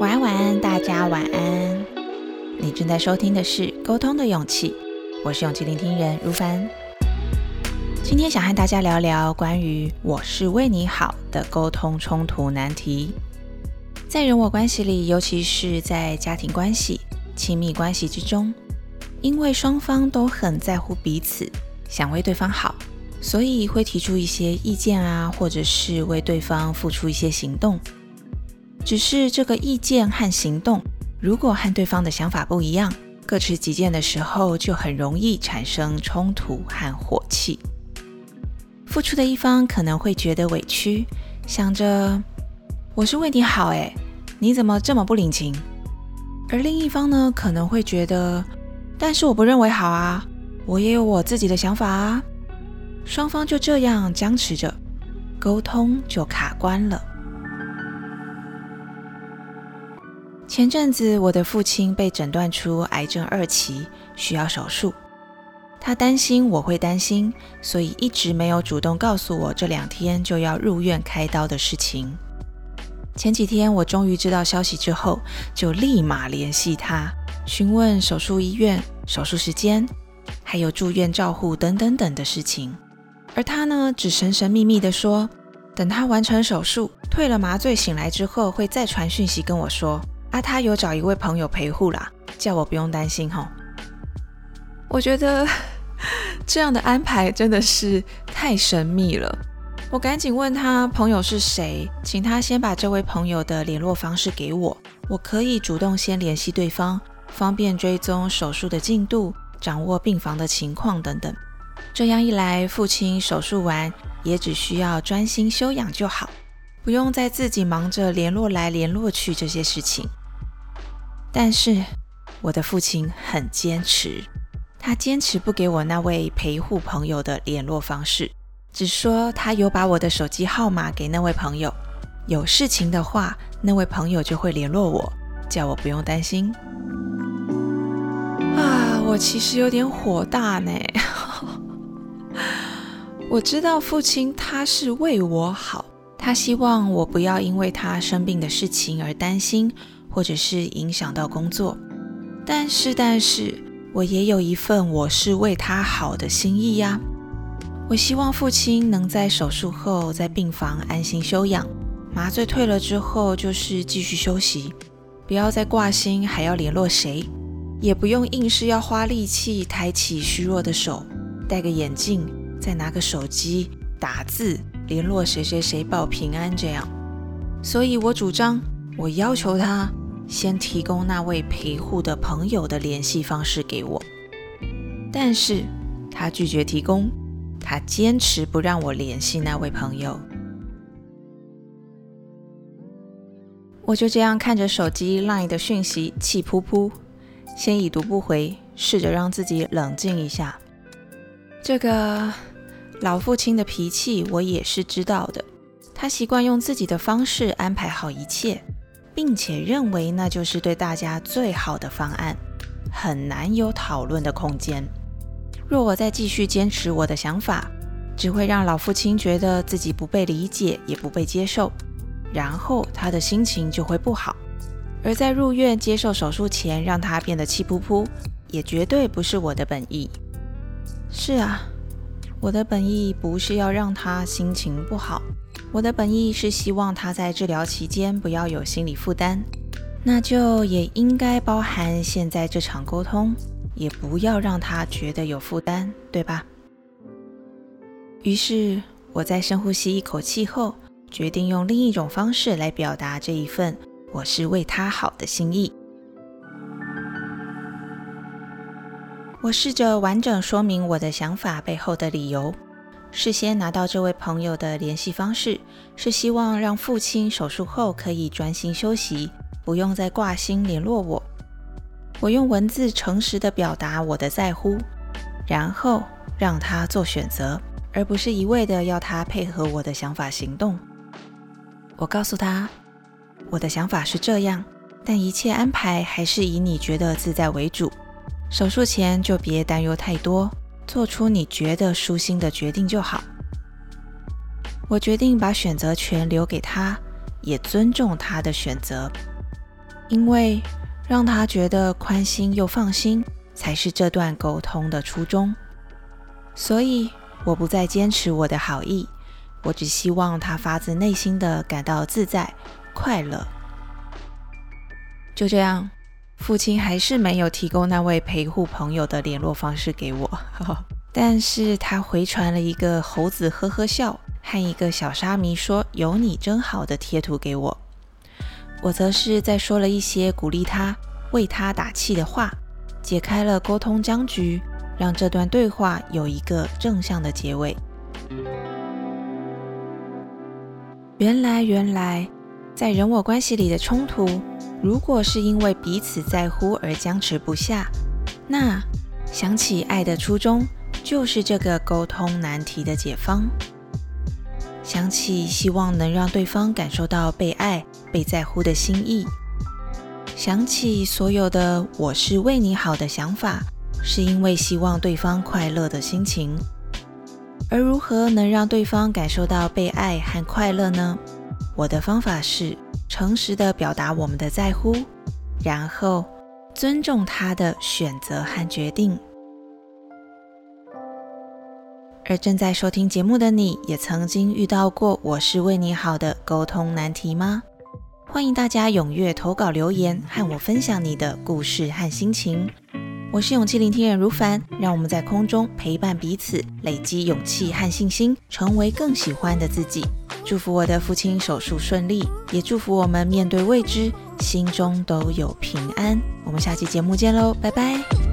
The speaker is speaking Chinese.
晚安，晚安，大家晚安。你正在收听的是《沟通的勇气》，我是勇气聆听人如凡。今天想和大家聊聊关于“我是为你好”的沟通冲突难题。在人我关系里，尤其是在家庭关系、亲密关系之中，因为双方都很在乎彼此，想为对方好，所以会提出一些意见啊，或者是为对方付出一些行动。只是这个意见和行动，如果和对方的想法不一样，各持己见的时候，就很容易产生冲突和火气。付出的一方可能会觉得委屈，想着我是为你好，诶，你怎么这么不领情？而另一方呢，可能会觉得，但是我不认为好啊，我也有我自己的想法啊。双方就这样僵持着，沟通就卡关了。前阵子，我的父亲被诊断出癌症二期，需要手术。他担心我会担心，所以一直没有主动告诉我这两天就要入院开刀的事情。前几天我终于知道消息之后，就立马联系他，询问手术医院、手术时间，还有住院照护等等等的事情。而他呢，只神神秘秘的说，等他完成手术、退了麻醉、醒来之后，会再传讯息跟我说。啊，他有找一位朋友陪护啦，叫我不用担心哈。我觉得 这样的安排真的是太神秘了。我赶紧问他朋友是谁，请他先把这位朋友的联络方式给我，我可以主动先联系对方，方便追踪手术的进度，掌握病房的情况等等。这样一来，父亲手术完也只需要专心休养就好，不用再自己忙着联络来联络去这些事情。但是我的父亲很坚持，他坚持不给我那位陪护朋友的联络方式，只说他有把我的手机号码给那位朋友，有事情的话，那位朋友就会联络我，叫我不用担心。啊，我其实有点火大呢。我知道父亲他是为我好，他希望我不要因为他生病的事情而担心。或者是影响到工作，但是，但是我也有一份我是为他好的心意呀。我希望父亲能在手术后在病房安心休养，麻醉退了之后就是继续休息，不要再挂心还要联络谁，也不用硬是要花力气抬起虚弱的手，戴个眼镜，再拿个手机打字联络谁谁谁报平安这样。所以我主张，我要求他。先提供那位陪护的朋友的联系方式给我，但是他拒绝提供，他坚持不让我联系那位朋友。我就这样看着手机 LINE 的讯息，气扑扑，先已读不回，试着让自己冷静一下。这个老父亲的脾气我也是知道的，他习惯用自己的方式安排好一切。并且认为那就是对大家最好的方案，很难有讨论的空间。若我再继续坚持我的想法，只会让老父亲觉得自己不被理解，也不被接受，然后他的心情就会不好。而在入院接受手术前，让他变得气扑扑，也绝对不是我的本意。是啊，我的本意不是要让他心情不好。我的本意是希望他在治疗期间不要有心理负担，那就也应该包含现在这场沟通，也不要让他觉得有负担，对吧？于是我在深呼吸一口气后，决定用另一种方式来表达这一份我是为他好的心意。我试着完整说明我的想法背后的理由。事先拿到这位朋友的联系方式，是希望让父亲手术后可以专心休息，不用再挂心联络我。我用文字诚实的表达我的在乎，然后让他做选择，而不是一味的要他配合我的想法行动。我告诉他，我的想法是这样，但一切安排还是以你觉得自在为主。手术前就别担忧太多。做出你觉得舒心的决定就好。我决定把选择权留给他，也尊重他的选择。因为让他觉得宽心又放心，才是这段沟通的初衷。所以，我不再坚持我的好意，我只希望他发自内心的感到自在、快乐。就这样，父亲还是没有提供那位陪护朋友的联络方式给我，但是他回传了一个猴子呵呵笑和一个小沙弥说“有你真好”的贴图给我。我则是在说了一些鼓励他、为他打气的话，解开了沟通僵局，让这段对话有一个正向的结尾。原来，原来，在人我关系里的冲突。如果是因为彼此在乎而僵持不下，那想起爱的初衷就是这个沟通难题的解方。想起希望能让对方感受到被爱、被在乎的心意。想起所有的“我是为你好”的想法，是因为希望对方快乐的心情。而如何能让对方感受到被爱和快乐呢？我的方法是。诚实的表达我们的在乎，然后尊重他的选择和决定。而正在收听节目的你，也曾经遇到过“我是为你好”的沟通难题吗？欢迎大家踊跃投稿留言，和我分享你的故事和心情。我是勇气聆听人如凡，让我们在空中陪伴彼此，累积勇气和信心，成为更喜欢的自己。祝福我的父亲手术顺利，也祝福我们面对未知，心中都有平安。我们下期节目见喽，拜拜。